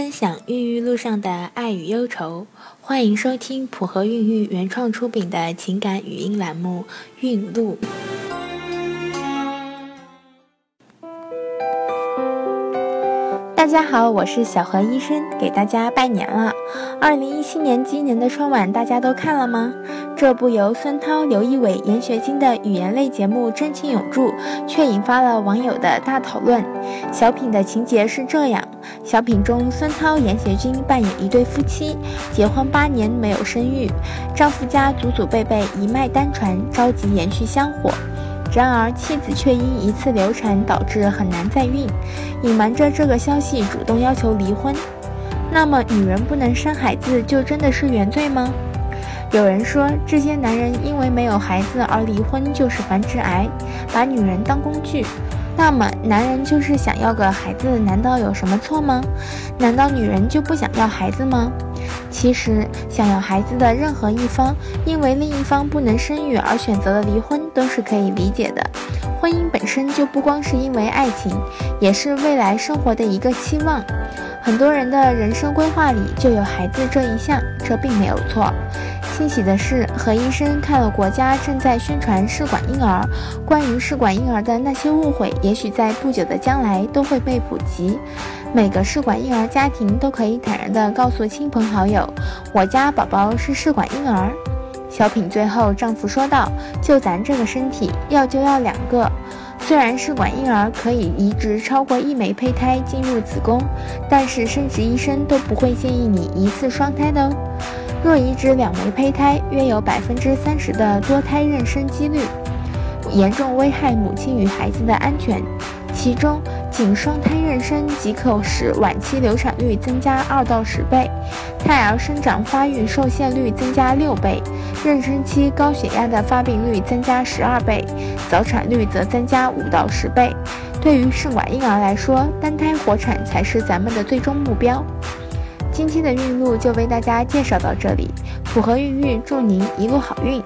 分享孕育路上的爱与忧愁，欢迎收听普和孕育原创出品的情感语音栏目《孕路》。大家好，我是小何医生，给大家拜年了。二零一七年今年的春晚大家都看了吗？这部由孙涛、刘仪伟、严学金的语言类节目真情永驻，却引发了网友的大讨论。小品的情节是这样：小品中，孙涛、严学金扮演一对夫妻，结婚八年没有生育，丈夫家祖祖辈辈一脉单传，着急延续香火。然而，妻子却因一次流产导致很难再孕，隐瞒着这个消息，主动要求离婚。那么，女人不能生孩子就真的是原罪吗？有人说，这些男人因为没有孩子而离婚就是繁殖癌，把女人当工具。那么，男人就是想要个孩子，难道有什么错吗？难道女人就不想要孩子吗？其实，想要孩子的任何一方，因为另一方不能生育而选择了离婚，都是可以理解的。婚姻本身就不光是因为爱情，也是未来生活的一个期望。很多人的人生规划里就有孩子这一项，这并没有错。欣喜的是，何医生看了国家正在宣传试管婴儿，关于试管婴儿的那些误会，也许在不久的将来都会被普及。每个试管婴儿家庭都可以坦然地告诉亲朋好友：“我家宝宝是试管婴儿。”小品最后，丈夫说道：“就咱这个身体，要就要两个。虽然试管婴儿可以移植超过一枚胚胎进入子宫，但是生殖医生都不会建议你一次双胎的哦。”若移植两枚胚胎，约有百分之三十的多胎妊娠几率，严重危害母亲与孩子的安全。其中，仅双胎妊娠即可使晚期流产率增加二到十倍，胎儿生长发育受限率增加六倍，妊娠期高血压的发病率增加十二倍，早产率则增加五到十倍。对于试管婴儿来说，单胎活产才是咱们的最终目标。今天的孕路就为大家介绍到这里，普和孕育祝您一路好运。